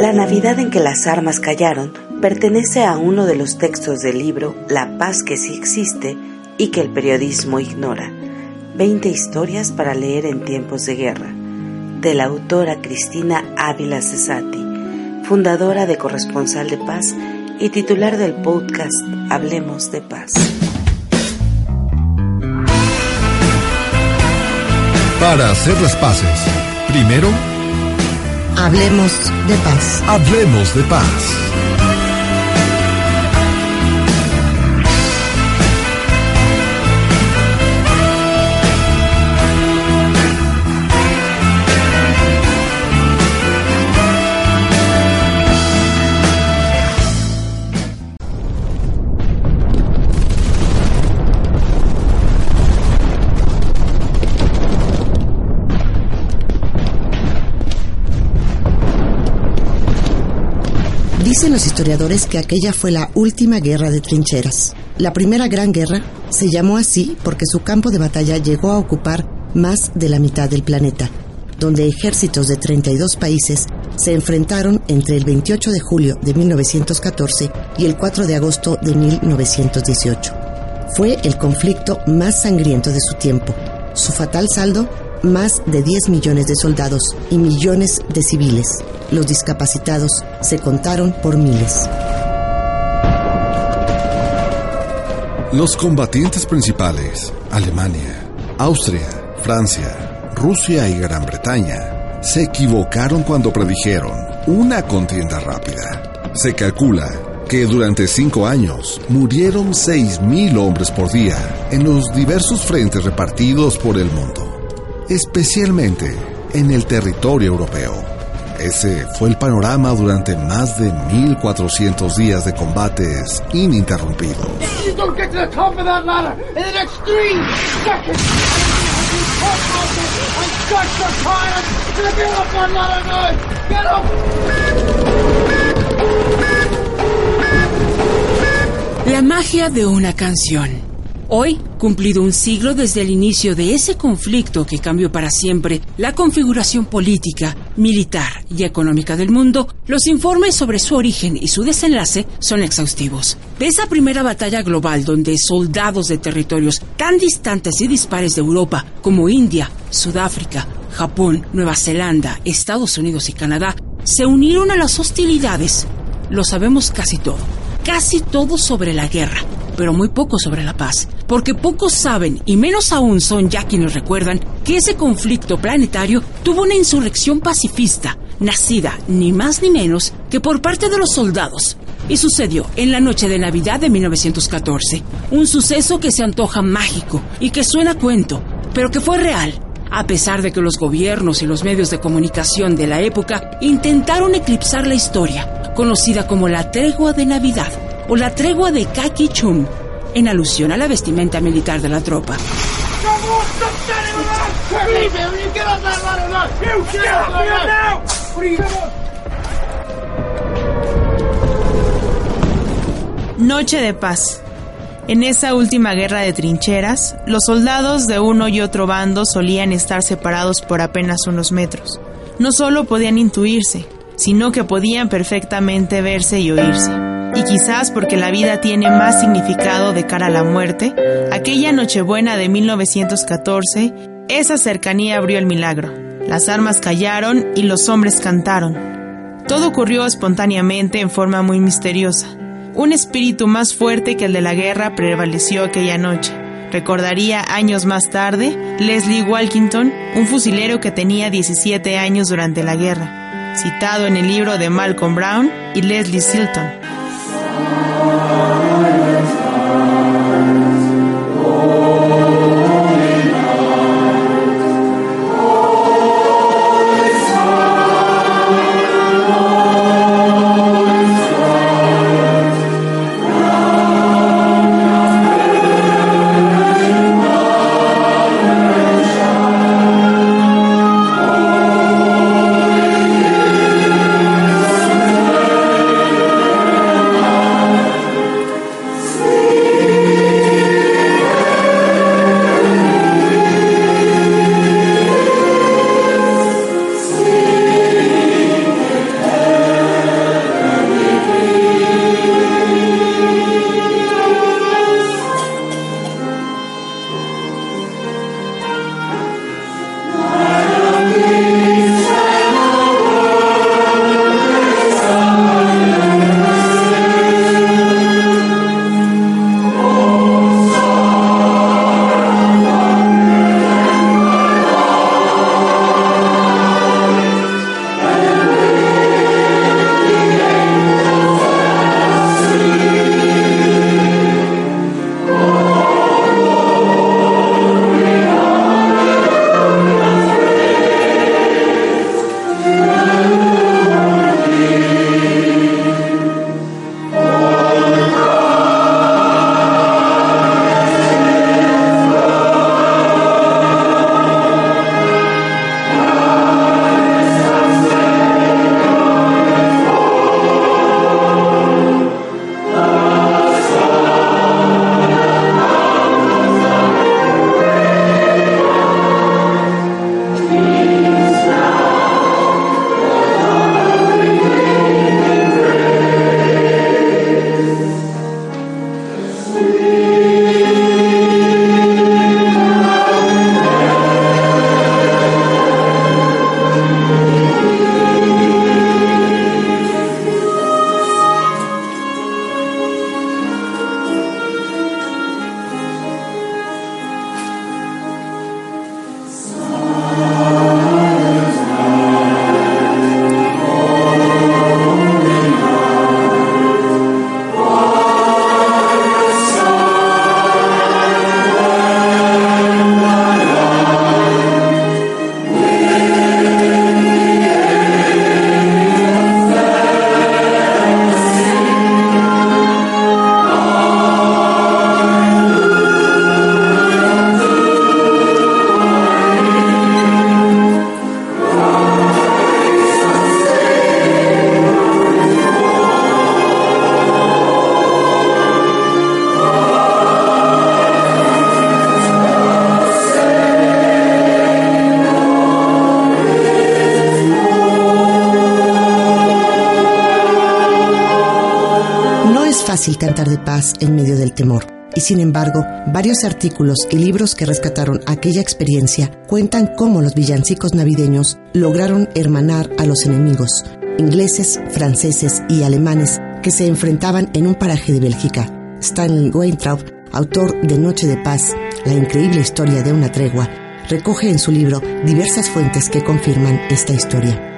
La Navidad en que las armas callaron pertenece a uno de los textos del libro La paz que sí existe y que el periodismo ignora. 20 historias para leer en tiempos de guerra, de la autora Cristina Ávila Cesati, fundadora de Corresponsal de Paz y titular del podcast Hablemos de Paz. Para hacer las paces, primero, Hablemos de paz. hablemos de paz. Dicen los historiadores que aquella fue la última guerra de trincheras. La primera gran guerra se llamó así porque su campo de batalla llegó a ocupar más de la mitad del planeta, donde ejércitos de 32 países se enfrentaron entre el 28 de julio de 1914 y el 4 de agosto de 1918. Fue el conflicto más sangriento de su tiempo. Su fatal saldo, más de 10 millones de soldados y millones de civiles. Los discapacitados se contaron por miles. Los combatientes principales, Alemania, Austria, Francia, Rusia y Gran Bretaña, se equivocaron cuando predijeron una contienda rápida. Se calcula que durante cinco años murieron 6.000 hombres por día en los diversos frentes repartidos por el mundo, especialmente en el territorio europeo. Ese fue el panorama durante más de 1.400 días de combates ininterrumpidos. La magia de una canción. Hoy, cumplido un siglo desde el inicio de ese conflicto que cambió para siempre la configuración política, militar y económica del mundo, los informes sobre su origen y su desenlace son exhaustivos. De esa primera batalla global donde soldados de territorios tan distantes y dispares de Europa como India, Sudáfrica, Japón, Nueva Zelanda, Estados Unidos y Canadá se unieron a las hostilidades, lo sabemos casi todo casi todo sobre la guerra, pero muy poco sobre la paz, porque pocos saben, y menos aún son ya quienes recuerdan, que ese conflicto planetario tuvo una insurrección pacifista, nacida ni más ni menos que por parte de los soldados, y sucedió en la noche de Navidad de 1914, un suceso que se antoja mágico y que suena cuento, pero que fue real. A pesar de que los gobiernos y los medios de comunicación de la época intentaron eclipsar la historia, conocida como la tregua de Navidad o la tregua de Kaki Chum, en alusión a la vestimenta militar de la tropa. Noche de paz. En esa última guerra de trincheras, los soldados de uno y otro bando solían estar separados por apenas unos metros. No solo podían intuirse, sino que podían perfectamente verse y oírse. Y quizás porque la vida tiene más significado de cara a la muerte, aquella Nochebuena de 1914, esa cercanía abrió el milagro. Las armas callaron y los hombres cantaron. Todo ocurrió espontáneamente en forma muy misteriosa. Un espíritu más fuerte que el de la guerra prevaleció aquella noche. Recordaría años más tarde Leslie Walkington, un fusilero que tenía 17 años durante la guerra, citado en el libro de Malcolm Brown y Leslie Silton. Y sin embargo, varios artículos y libros que rescataron aquella experiencia cuentan cómo los villancicos navideños lograron hermanar a los enemigos, ingleses, franceses y alemanes que se enfrentaban en un paraje de Bélgica. Stanley Weintraub, autor de Noche de Paz, la increíble historia de una tregua, recoge en su libro diversas fuentes que confirman esta historia.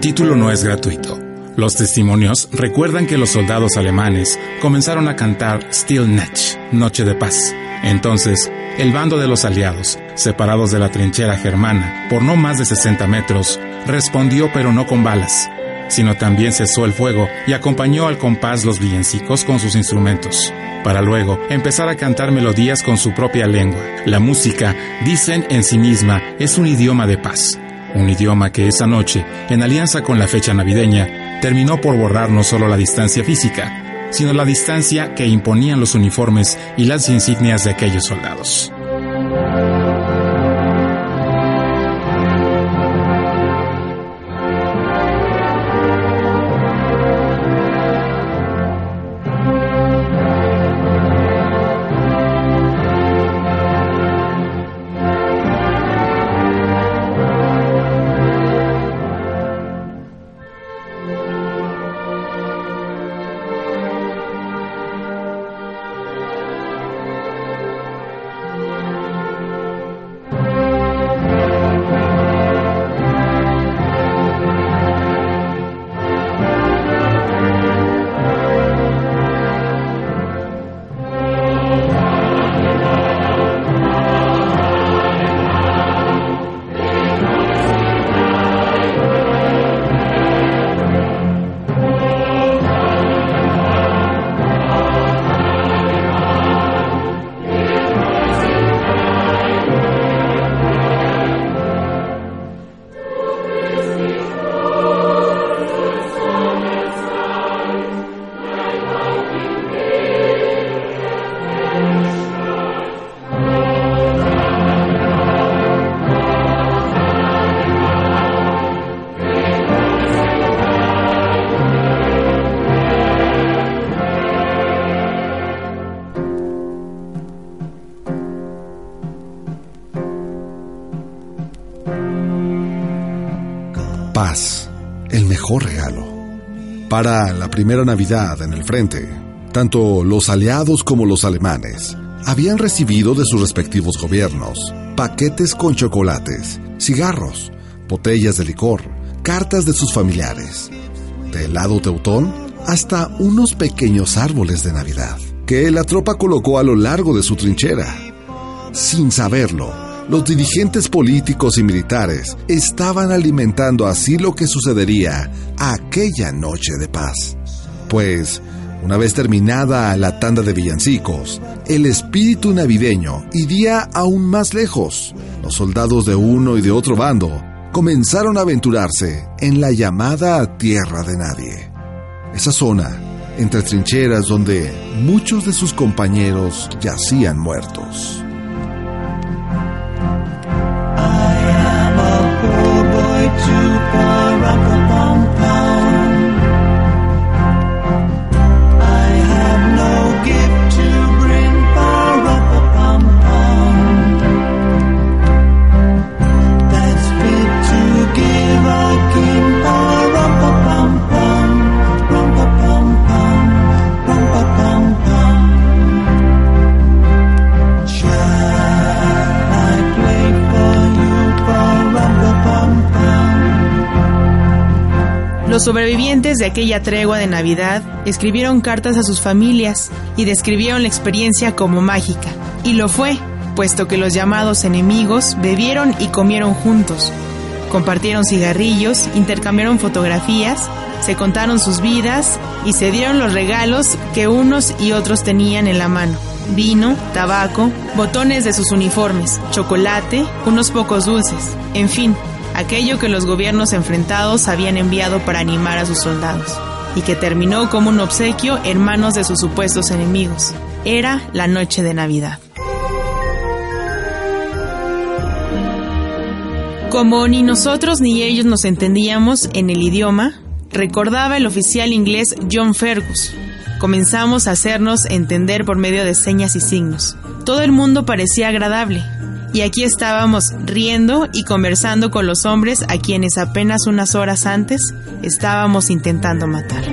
Título no es gratuito. Los testimonios recuerdan que los soldados alemanes comenzaron a cantar Still Nacht, Noche de Paz. Entonces, el bando de los aliados, separados de la trinchera germana por no más de 60 metros, respondió pero no con balas, sino también cesó el fuego y acompañó al compás los villancicos con sus instrumentos, para luego empezar a cantar melodías con su propia lengua. La música, dicen en sí misma, es un idioma de paz un idioma que esa noche, en alianza con la fecha navideña, terminó por borrar no solo la distancia física, sino la distancia que imponían los uniformes y las insignias de aquellos soldados. Para la primera Navidad en el frente, tanto los aliados como los alemanes habían recibido de sus respectivos gobiernos paquetes con chocolates, cigarros, botellas de licor, cartas de sus familiares, del lado teutón hasta unos pequeños árboles de Navidad que la tropa colocó a lo largo de su trinchera. Sin saberlo, los dirigentes políticos y militares estaban alimentando así lo que sucedería aquella noche de paz. Pues, una vez terminada la tanda de villancicos, el espíritu navideño iría aún más lejos. Los soldados de uno y de otro bando comenzaron a aventurarse en la llamada Tierra de Nadie. Esa zona, entre trincheras donde muchos de sus compañeros yacían muertos. Sobrevivientes de aquella tregua de Navidad escribieron cartas a sus familias y describieron la experiencia como mágica. Y lo fue, puesto que los llamados enemigos bebieron y comieron juntos, compartieron cigarrillos, intercambiaron fotografías, se contaron sus vidas y se dieron los regalos que unos y otros tenían en la mano. Vino, tabaco, botones de sus uniformes, chocolate, unos pocos dulces, en fin, aquello que los gobiernos enfrentados habían enviado para animar a sus soldados, y que terminó como un obsequio en manos de sus supuestos enemigos. Era la noche de Navidad. Como ni nosotros ni ellos nos entendíamos en el idioma, recordaba el oficial inglés John Fergus. Comenzamos a hacernos entender por medio de señas y signos. Todo el mundo parecía agradable, y aquí estábamos riendo y conversando con los hombres a quienes apenas unas horas antes estábamos intentando matar.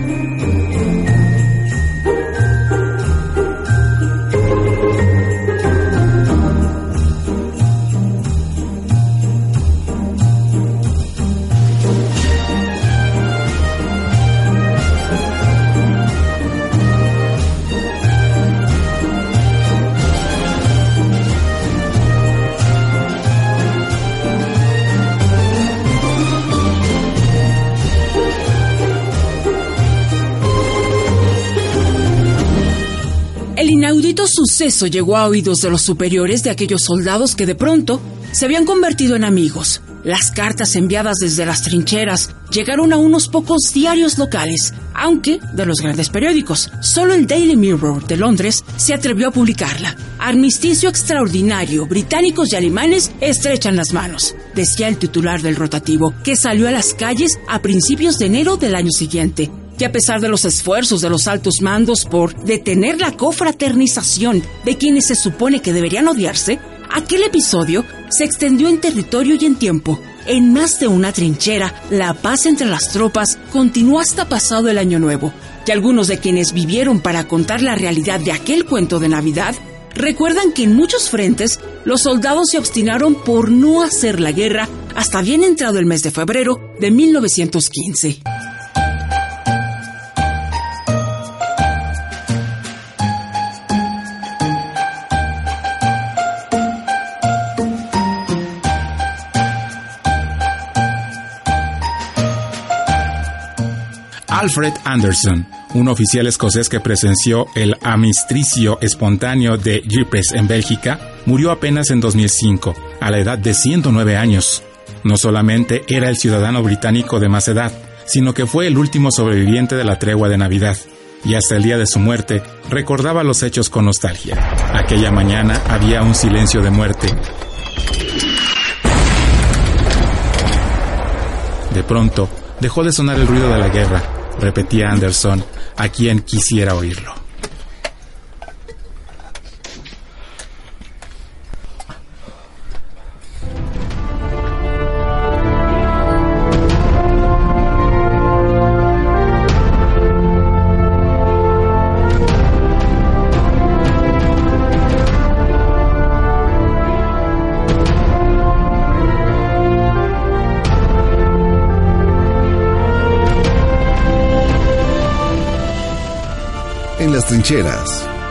Suceso llegó a oídos de los superiores de aquellos soldados que de pronto se habían convertido en amigos. Las cartas enviadas desde las trincheras llegaron a unos pocos diarios locales, aunque de los grandes periódicos. Solo el Daily Mirror de Londres se atrevió a publicarla. Armisticio extraordinario, británicos y alemanes estrechan las manos, decía el titular del rotativo, que salió a las calles a principios de enero del año siguiente que a pesar de los esfuerzos de los altos mandos por detener la cofraternización de quienes se supone que deberían odiarse, aquel episodio se extendió en territorio y en tiempo. En más de una trinchera, la paz entre las tropas continuó hasta pasado el año nuevo, y algunos de quienes vivieron para contar la realidad de aquel cuento de Navidad recuerdan que en muchos frentes los soldados se obstinaron por no hacer la guerra hasta bien entrado el mes de febrero de 1915. Alfred Anderson, un oficial escocés que presenció el amistricio espontáneo de Ypres en Bélgica, murió apenas en 2005, a la edad de 109 años. No solamente era el ciudadano británico de más edad, sino que fue el último sobreviviente de la tregua de Navidad, y hasta el día de su muerte recordaba los hechos con nostalgia. Aquella mañana había un silencio de muerte. De pronto, dejó de sonar el ruido de la guerra repetía Anderson, a quien quisiera oírlo.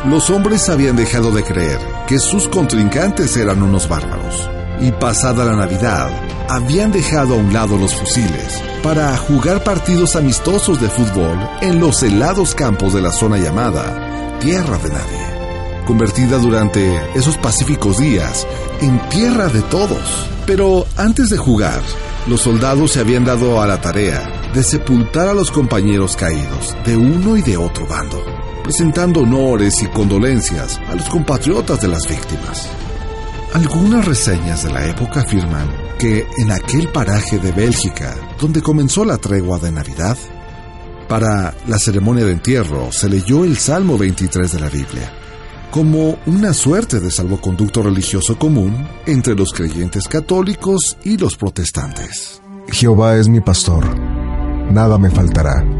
Los hombres habían dejado de creer que sus contrincantes eran unos bárbaros, y pasada la Navidad, habían dejado a un lado los fusiles para jugar partidos amistosos de fútbol en los helados campos de la zona llamada Tierra de Nadie, convertida durante esos pacíficos días en Tierra de Todos. Pero antes de jugar, los soldados se habían dado a la tarea de sepultar a los compañeros caídos de uno y de otro bando presentando honores y condolencias a los compatriotas de las víctimas. Algunas reseñas de la época afirman que en aquel paraje de Bélgica, donde comenzó la tregua de Navidad, para la ceremonia de entierro se leyó el Salmo 23 de la Biblia, como una suerte de salvoconducto religioso común entre los creyentes católicos y los protestantes. Jehová es mi pastor, nada me faltará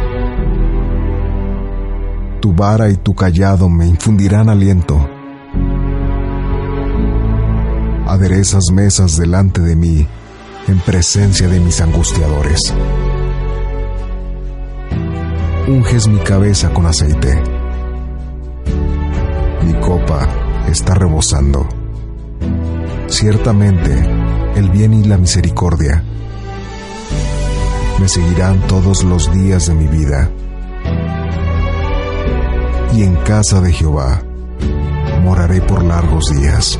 Tu vara y tu callado me infundirán aliento. Aderezas mesas delante de mí en presencia de mis angustiadores. Unges mi cabeza con aceite. Mi copa está rebosando. Ciertamente, el bien y la misericordia me seguirán todos los días de mi vida. Y en casa de Jehová moraré por largos días.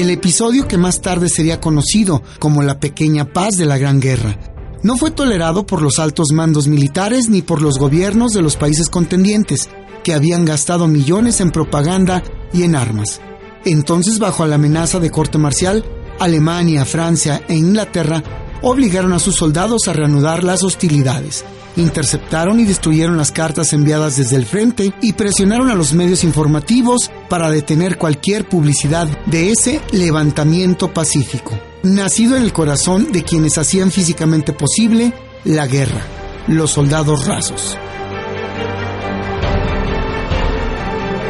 el episodio que más tarde sería conocido como la Pequeña Paz de la Gran Guerra. No fue tolerado por los altos mandos militares ni por los gobiernos de los países contendientes, que habían gastado millones en propaganda y en armas. Entonces, bajo la amenaza de corte marcial, Alemania, Francia e Inglaterra obligaron a sus soldados a reanudar las hostilidades. Interceptaron y destruyeron las cartas enviadas desde el frente y presionaron a los medios informativos para detener cualquier publicidad de ese levantamiento pacífico, nacido en el corazón de quienes hacían físicamente posible la guerra, los soldados rasos.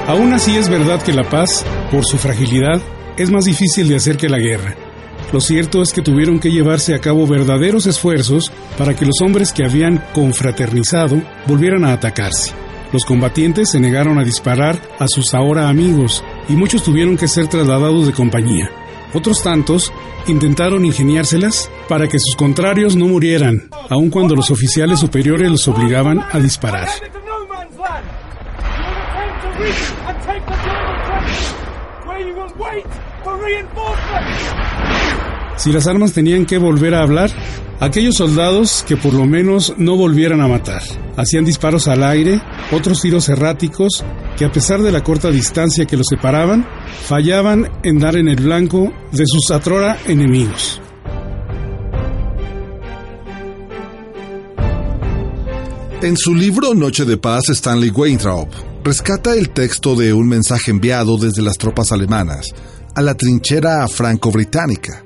Aún así es verdad que la paz, por su fragilidad, es más difícil de hacer que la guerra. Lo cierto es que tuvieron que llevarse a cabo verdaderos esfuerzos para que los hombres que habían confraternizado volvieran a atacarse. Los combatientes se negaron a disparar a sus ahora amigos y muchos tuvieron que ser trasladados de compañía. Otros tantos intentaron ingeniárselas para que sus contrarios no murieran, aun cuando los oficiales superiores los obligaban a disparar. Si las armas tenían que volver a hablar, aquellos soldados que por lo menos no volvieran a matar. Hacían disparos al aire, otros tiros erráticos que a pesar de la corta distancia que los separaban, fallaban en dar en el blanco de sus atrora enemigos. En su libro Noche de Paz, Stanley Weintraub rescata el texto de un mensaje enviado desde las tropas alemanas a la trinchera franco-británica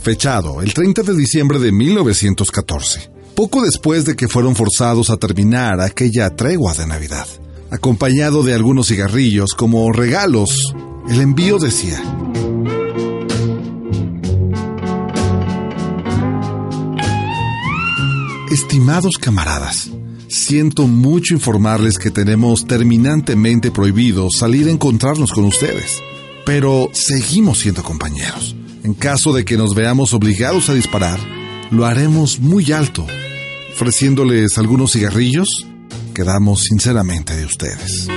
fechado el 30 de diciembre de 1914, poco después de que fueron forzados a terminar aquella tregua de Navidad. Acompañado de algunos cigarrillos como regalos, el envío decía, Estimados camaradas, siento mucho informarles que tenemos terminantemente prohibido salir a encontrarnos con ustedes, pero seguimos siendo compañeros. En caso de que nos veamos obligados a disparar, lo haremos muy alto, ofreciéndoles algunos cigarrillos. Quedamos sinceramente de ustedes.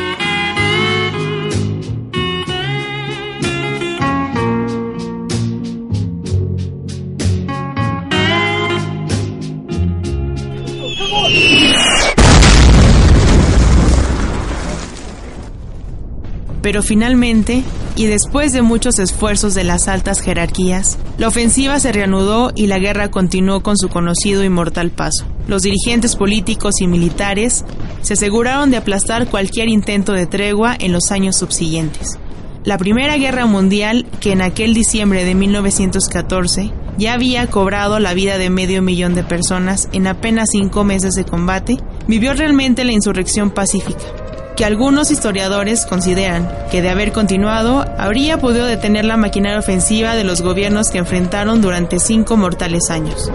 Pero finalmente, y después de muchos esfuerzos de las altas jerarquías, la ofensiva se reanudó y la guerra continuó con su conocido y mortal paso. Los dirigentes políticos y militares se aseguraron de aplastar cualquier intento de tregua en los años subsiguientes. La Primera Guerra Mundial, que en aquel diciembre de 1914 ya había cobrado la vida de medio millón de personas en apenas cinco meses de combate, vivió realmente la insurrección pacífica que algunos historiadores consideran que de haber continuado habría podido detener la maquinaria ofensiva de los gobiernos que enfrentaron durante cinco mortales años.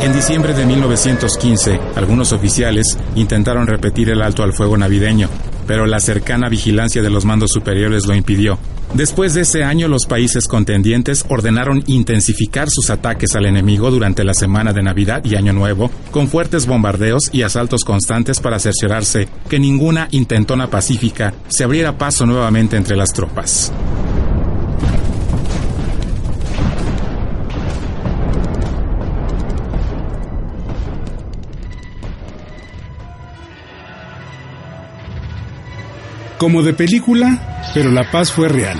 En diciembre de 1915, algunos oficiales intentaron repetir el alto al fuego navideño, pero la cercana vigilancia de los mandos superiores lo impidió. Después de ese año, los países contendientes ordenaron intensificar sus ataques al enemigo durante la semana de Navidad y Año Nuevo, con fuertes bombardeos y asaltos constantes para cerciorarse que ninguna intentona pacífica se abriera paso nuevamente entre las tropas. Como de película, pero la paz fue real.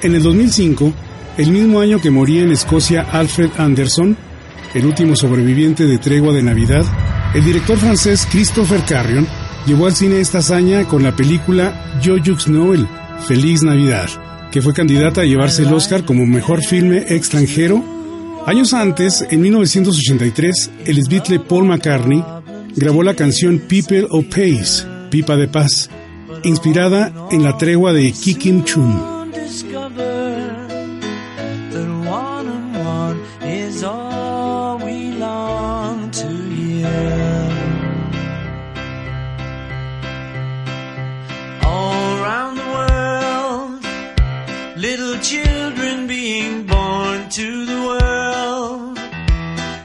En el 2005, el mismo año que moría en Escocia Alfred Anderson, el último sobreviviente de Tregua de Navidad, el director francés Christopher Carrion llevó al cine esta hazaña con la película Jux Noel, Feliz Navidad, que fue candidata a llevarse el Oscar como mejor filme extranjero. Años antes, en 1983, el Beatle Paul McCartney grabó la canción People of Pace, Pipa de Paz, inspirada en la tregua de Kikim Chun.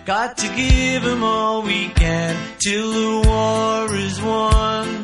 Got to give them all we can till the war is won.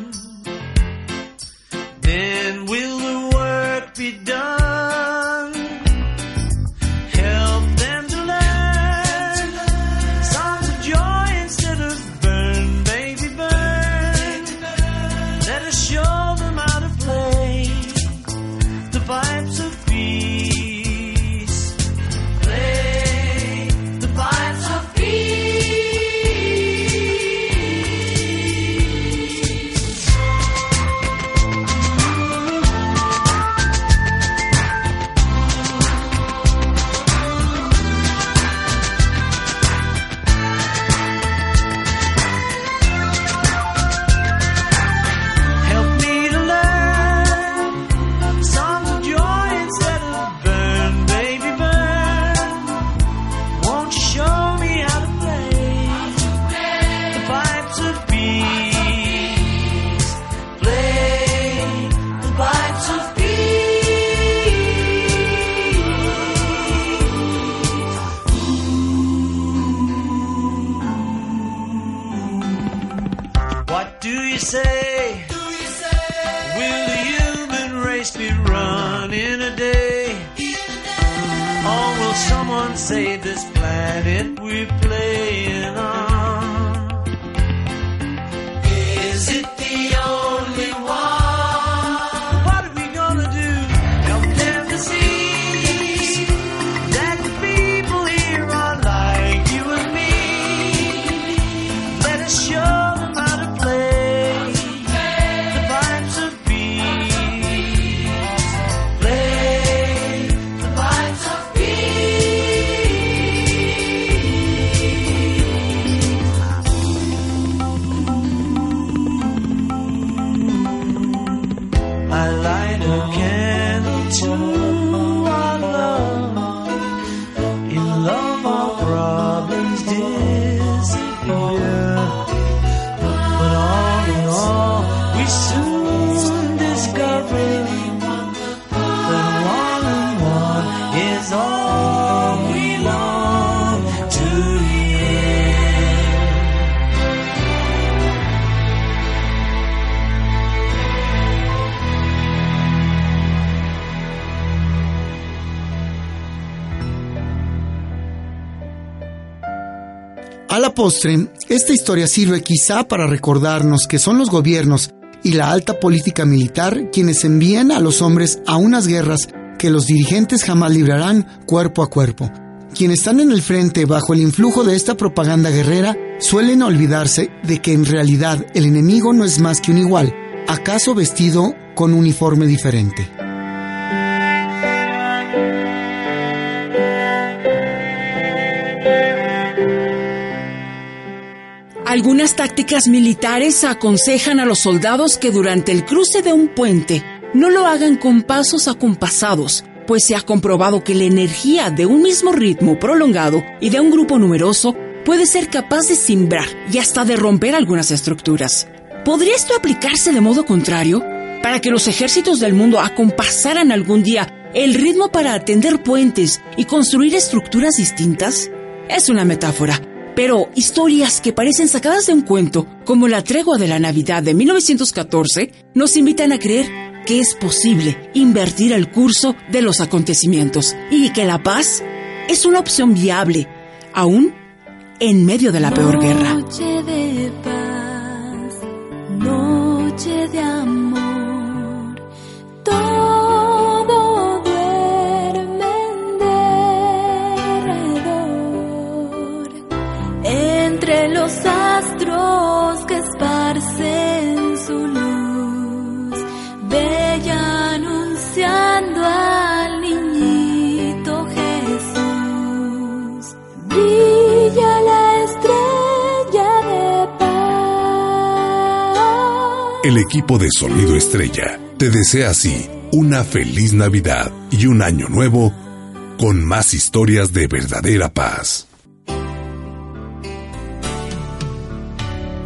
A la postre, esta historia sirve quizá para recordarnos que son los gobiernos y la alta política militar quienes envían a los hombres a unas guerras que los dirigentes jamás librarán cuerpo a cuerpo. Quienes están en el frente bajo el influjo de esta propaganda guerrera suelen olvidarse de que en realidad el enemigo no es más que un igual, acaso vestido con uniforme diferente. Algunas tácticas militares aconsejan a los soldados que durante el cruce de un puente no lo hagan con pasos acompasados, pues se ha comprobado que la energía de un mismo ritmo prolongado y de un grupo numeroso puede ser capaz de simbrar y hasta de romper algunas estructuras. ¿Podría esto aplicarse de modo contrario? Para que los ejércitos del mundo acompasaran algún día el ritmo para atender puentes y construir estructuras distintas? Es una metáfora, pero historias que parecen sacadas de un cuento, como la tregua de la Navidad de 1914, nos invitan a creer que es posible invertir el curso de los acontecimientos y que la paz es una opción viable, aún en medio de la peor guerra. El equipo de Sonido Estrella te desea así una feliz Navidad y un año nuevo con más historias de verdadera paz.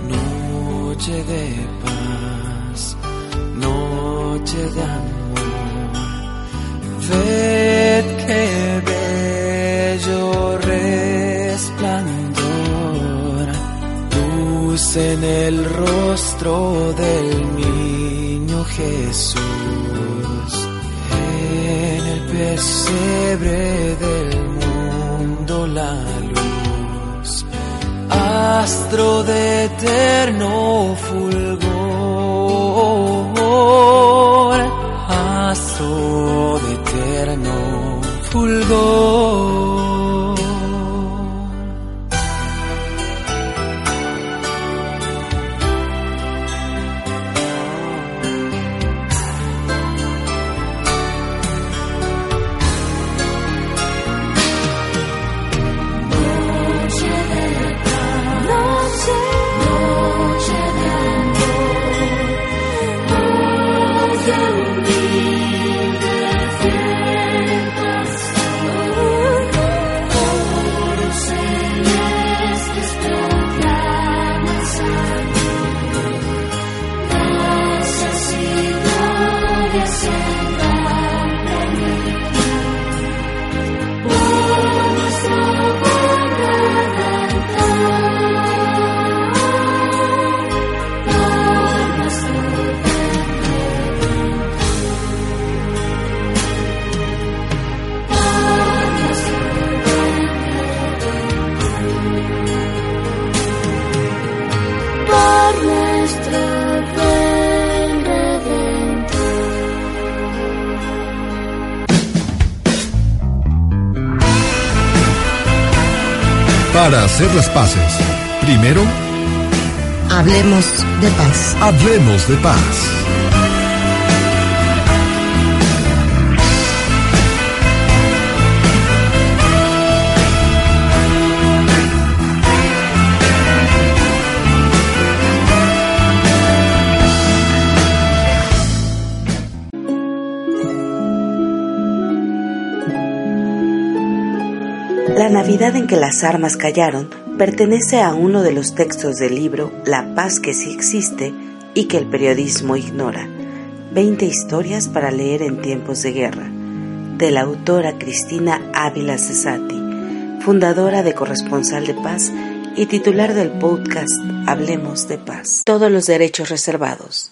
Noche de paz, noche de amor. Ved qué bello resplandor, en el rostro del niño Jesús. En el pesebre del mundo la luz astro de eterno fulgor, astro de eterno fulgor. Para hacer las paces, primero Hablemos de paz. hablemos de paz. La Navidad en que las armas callaron pertenece a uno de los textos del libro La paz que sí existe y que el periodismo ignora. 20 historias para leer en tiempos de guerra, de la autora Cristina Ávila Cesati, fundadora de Corresponsal de Paz y titular del podcast Hablemos de Paz. Todos los derechos reservados.